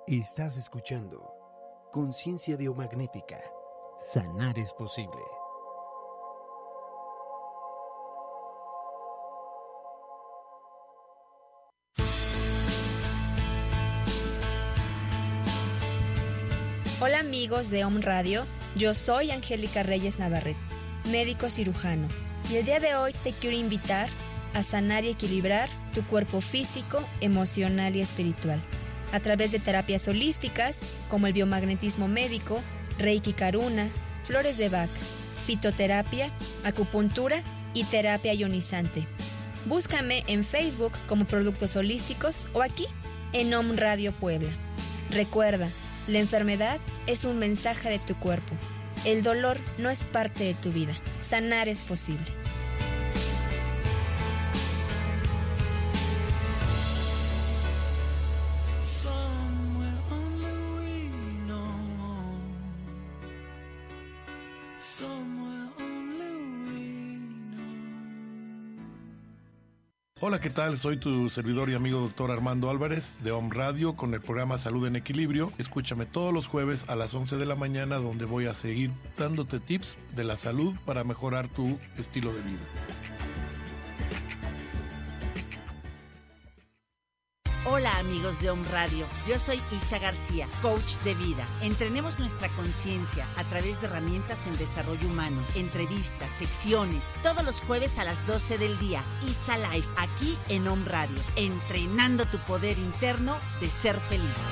Speaker 2: Estás escuchando Conciencia Biomagnética. Sanar es posible.
Speaker 3: Hola amigos de Om Radio, yo soy Angélica Reyes Navarrete, médico cirujano, y el día de hoy te quiero invitar a sanar y equilibrar tu cuerpo físico, emocional y espiritual a través de terapias holísticas como el biomagnetismo médico, Reiki Karuna, flores de Bach, fitoterapia, acupuntura y terapia ionizante. Búscame en Facebook como Productos Holísticos o aquí en Om Radio Puebla. Recuerda, la enfermedad es un mensaje de tu cuerpo. El dolor no es parte de tu vida. Sanar es posible.
Speaker 4: Hola, ¿qué tal? Soy tu servidor y amigo doctor Armando Álvarez de Home Radio con el programa Salud en Equilibrio. Escúchame todos los jueves a las 11 de la mañana donde voy a seguir dándote tips de la salud para mejorar tu estilo de vida.
Speaker 5: Hola amigos de Home Radio, yo soy Isa García, coach de vida. Entrenemos nuestra conciencia a través de herramientas en desarrollo humano, entrevistas, secciones, todos los jueves a las 12 del día. Isa Life, aquí en Home Radio, entrenando tu poder interno de ser feliz.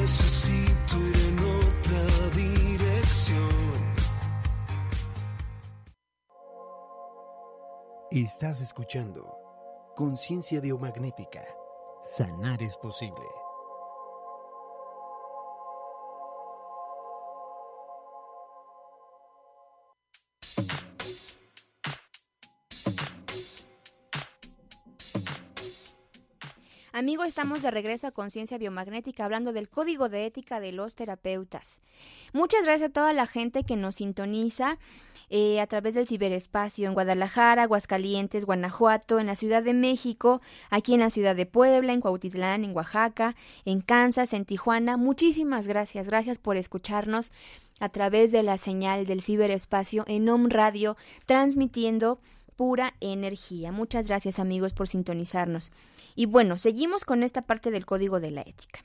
Speaker 6: Necesito ir en otra dirección.
Speaker 2: Estás escuchando Conciencia Biomagnética Sanar es posible.
Speaker 3: Amigo, estamos de regreso a Conciencia Biomagnética hablando del código de ética de los terapeutas. Muchas gracias a toda la gente que nos sintoniza eh, a través del ciberespacio en Guadalajara, Aguascalientes, Guanajuato, en la Ciudad de México, aquí en la Ciudad de Puebla, en Cuautitlán, en Oaxaca, en Kansas, en Tijuana. Muchísimas gracias, gracias por escucharnos a través de la señal del ciberespacio en OM Radio, transmitiendo pura energía. Muchas gracias amigos por sintonizarnos. Y bueno, seguimos con esta parte del código de la ética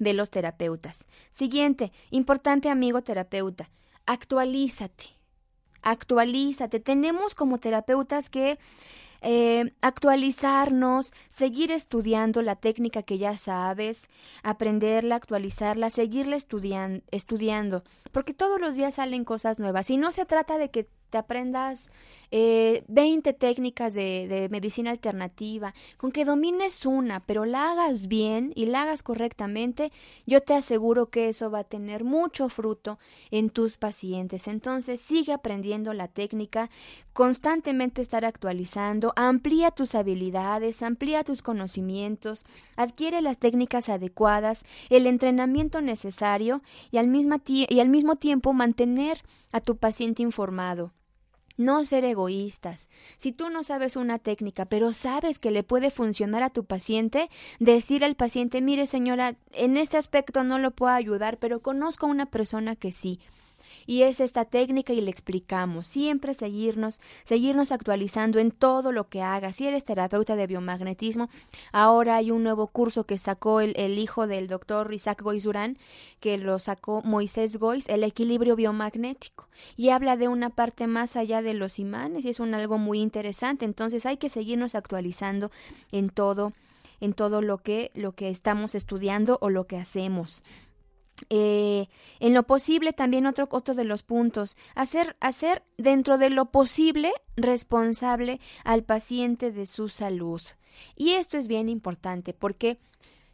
Speaker 3: de los terapeutas. Siguiente, importante amigo terapeuta, actualízate actualízate. Tenemos como terapeutas que eh, actualizarnos, seguir estudiando la técnica que ya sabes, aprenderla, actualizarla, seguirla estudian estudiando, porque todos los días salen cosas nuevas y no se trata de que te aprendas eh, 20 técnicas de, de, medicina alternativa, con que domines una, pero la hagas bien y la hagas correctamente, yo te aseguro que eso va a tener mucho fruto en tus pacientes. Entonces sigue aprendiendo la técnica, constantemente estar actualizando, amplía tus habilidades, amplía tus conocimientos, adquiere las técnicas adecuadas, el entrenamiento necesario y al y al mismo tiempo mantener a tu paciente informado. No ser egoístas. Si tú no sabes una técnica, pero sabes que le puede funcionar a tu paciente, decir al paciente, mire señora, en este aspecto no lo puedo ayudar, pero conozco a una persona que sí y es esta técnica y le explicamos. Siempre seguirnos, seguirnos actualizando en todo lo que hagas. Si eres terapeuta de biomagnetismo, ahora hay un nuevo curso que sacó el, el hijo del doctor Isaac Goiz Durán, que lo sacó Moisés Goiz, el equilibrio biomagnético. Y habla de una parte más allá de los imanes y es un algo muy interesante. Entonces hay que seguirnos actualizando en todo en todo lo que lo que estamos estudiando o lo que hacemos. Eh, en lo posible también otro, otro de los puntos, hacer, hacer dentro de lo posible responsable al paciente de su salud. Y esto es bien importante porque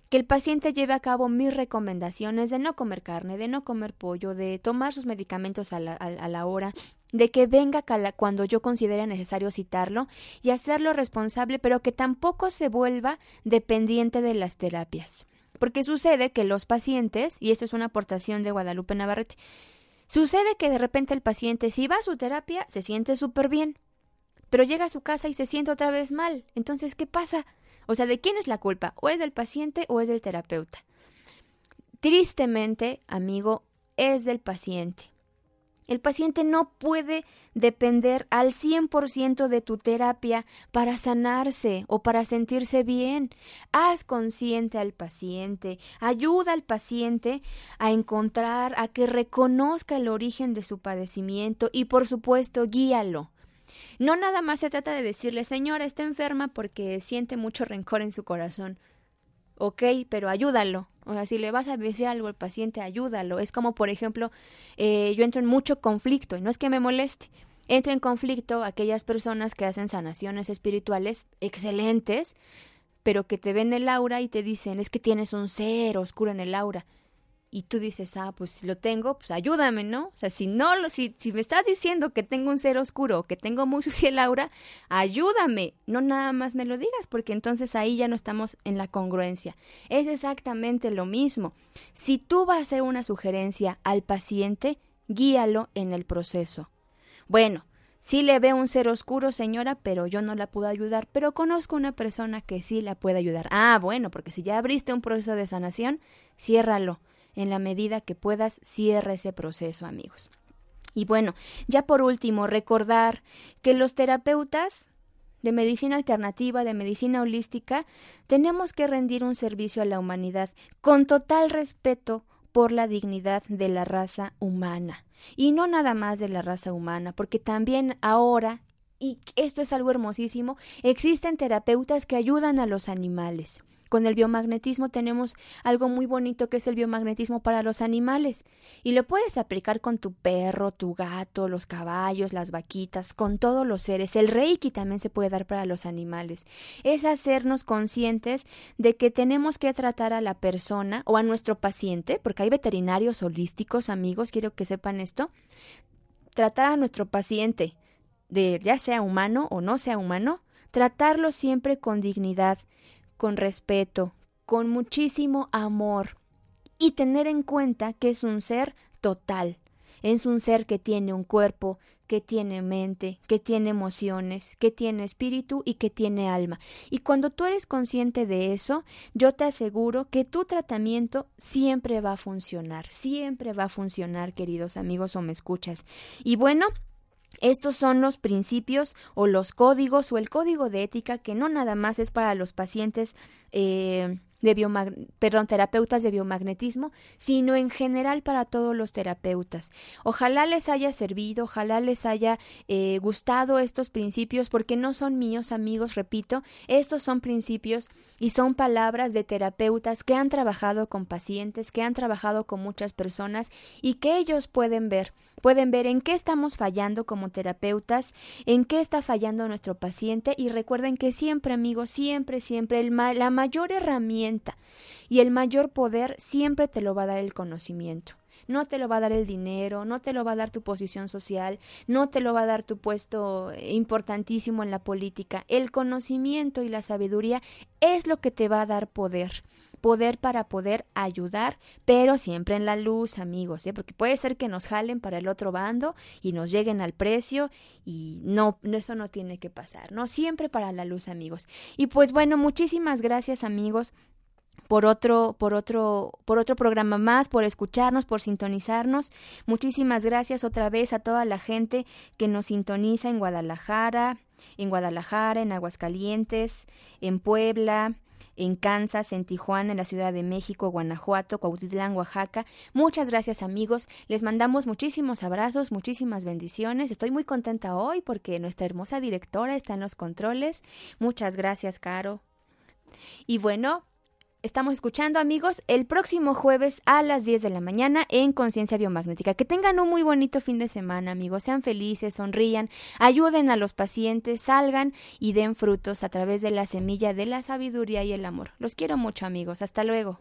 Speaker 3: que el paciente lleve a cabo mis recomendaciones de no comer carne, de no comer pollo, de tomar sus medicamentos a la, a la hora, de que venga cuando yo considere necesario citarlo y hacerlo responsable, pero que tampoco se vuelva dependiente de las terapias. Porque sucede que los pacientes, y esto es una aportación de Guadalupe Navarrete, sucede que de repente el paciente, si va a su terapia, se siente súper bien, pero llega a su casa y se siente otra vez mal. Entonces, ¿qué pasa? O sea, ¿de quién es la culpa? ¿O es del paciente o es del terapeuta? Tristemente, amigo, es del paciente. El paciente no puede depender al 100% de tu terapia para sanarse o para sentirse bien. Haz consciente al paciente, ayuda al paciente a encontrar, a que reconozca el origen de su padecimiento y por supuesto guíalo. No nada más se trata de decirle, señora, está enferma porque siente mucho rencor en su corazón ok, pero ayúdalo. O sea, si le vas a decir algo al paciente, ayúdalo. Es como, por ejemplo, eh, yo entro en mucho conflicto, y no es que me moleste, entro en conflicto aquellas personas que hacen sanaciones espirituales excelentes, pero que te ven el aura y te dicen, es que tienes un ser oscuro en el aura y tú dices, ah, pues si lo tengo, pues ayúdame, ¿no? O sea, si no, si, si me estás diciendo que tengo un ser oscuro, que tengo muy sucia el aura, ayúdame, no nada más me lo digas, porque entonces ahí ya no estamos en la congruencia. Es exactamente lo mismo. Si tú vas a hacer una sugerencia al paciente, guíalo en el proceso. Bueno, sí le veo un ser oscuro, señora, pero yo no la puedo ayudar, pero conozco una persona que sí la puede ayudar. Ah, bueno, porque si ya abriste un proceso de sanación, ciérralo en la medida que puedas, cierra ese proceso, amigos. Y bueno, ya por último, recordar que los terapeutas de medicina alternativa, de medicina holística, tenemos que rendir un servicio a la humanidad con total respeto por la dignidad de la raza humana. Y no nada más de la raza humana, porque también ahora, y esto es algo hermosísimo, existen terapeutas que ayudan a los animales. Con el biomagnetismo tenemos algo muy bonito que es el biomagnetismo para los animales y lo puedes aplicar con tu perro, tu gato, los caballos, las vaquitas, con todos los seres. El reiki también se puede dar para los animales. Es hacernos conscientes de que tenemos que tratar a la persona o a nuestro paciente, porque hay veterinarios holísticos, amigos, quiero que sepan esto, tratar a nuestro paciente, de ya sea humano o no sea humano, tratarlo siempre con dignidad, con respeto, con muchísimo amor y tener en cuenta que es un ser total. Es un ser que tiene un cuerpo, que tiene mente, que tiene emociones, que tiene espíritu y que tiene alma. Y cuando tú eres consciente de eso, yo te aseguro que tu tratamiento siempre va a funcionar, siempre va a funcionar, queridos amigos o me escuchas. Y bueno, estos son los principios o los códigos o el código de ética que no nada más es para los pacientes eh, de perdón, terapeutas de biomagnetismo, sino en general para todos los terapeutas. Ojalá les haya servido, ojalá les haya eh, gustado estos principios, porque no son míos, amigos, repito, estos son principios y son palabras de terapeutas que han trabajado con pacientes, que han trabajado con muchas personas y que ellos pueden ver, pueden ver en qué estamos fallando como terapeutas, en qué está fallando nuestro paciente y recuerden que siempre, amigos, siempre, siempre el la mayor herramienta y el mayor poder siempre te lo va a dar el conocimiento no te lo va a dar el dinero, no te lo va a dar tu posición social, no te lo va a dar tu puesto importantísimo en la política. El conocimiento y la sabiduría es lo que te va a dar poder poder para poder ayudar, pero siempre en la luz, amigos, ¿eh? porque puede ser que nos jalen para el otro bando y nos lleguen al precio y no, eso no tiene que pasar, ¿no? Siempre para la luz, amigos. Y pues bueno, muchísimas gracias, amigos por otro, por otro, por otro programa más, por escucharnos, por sintonizarnos. Muchísimas gracias otra vez a toda la gente que nos sintoniza en Guadalajara, en Guadalajara, en Aguascalientes, en Puebla, en Kansas, en Tijuana, en la Ciudad de México, Guanajuato, Cuautitlán, Oaxaca. Muchas gracias amigos, les mandamos muchísimos abrazos, muchísimas bendiciones. Estoy muy contenta hoy porque nuestra hermosa directora está en los controles. Muchas gracias, Caro. Y bueno, estamos escuchando, amigos, el próximo jueves a las 10 de la mañana en Conciencia Biomagnética. Que tengan un muy bonito fin de semana, amigos. Sean felices, sonrían, ayuden a los pacientes, salgan y den frutos a través de la semilla de la sabiduría y el amor. Los quiero mucho, amigos. Hasta luego.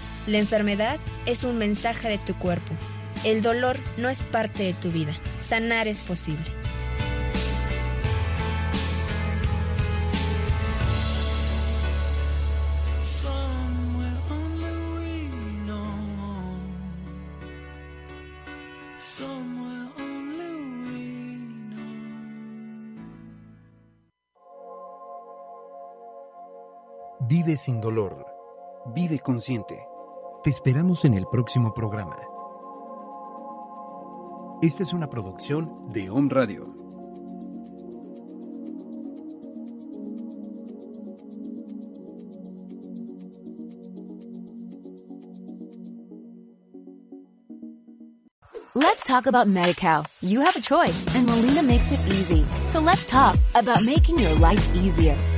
Speaker 7: la enfermedad es un mensaje de tu cuerpo. El dolor no es parte de tu vida. Sanar es posible.
Speaker 2: Vive sin dolor. Vive consciente. Te esperamos en el próximo programa. Esta es una producción de Home Radio.
Speaker 1: Let's talk about MediCal. You have a choice and Molina makes it easy. So let's talk about making your life easier,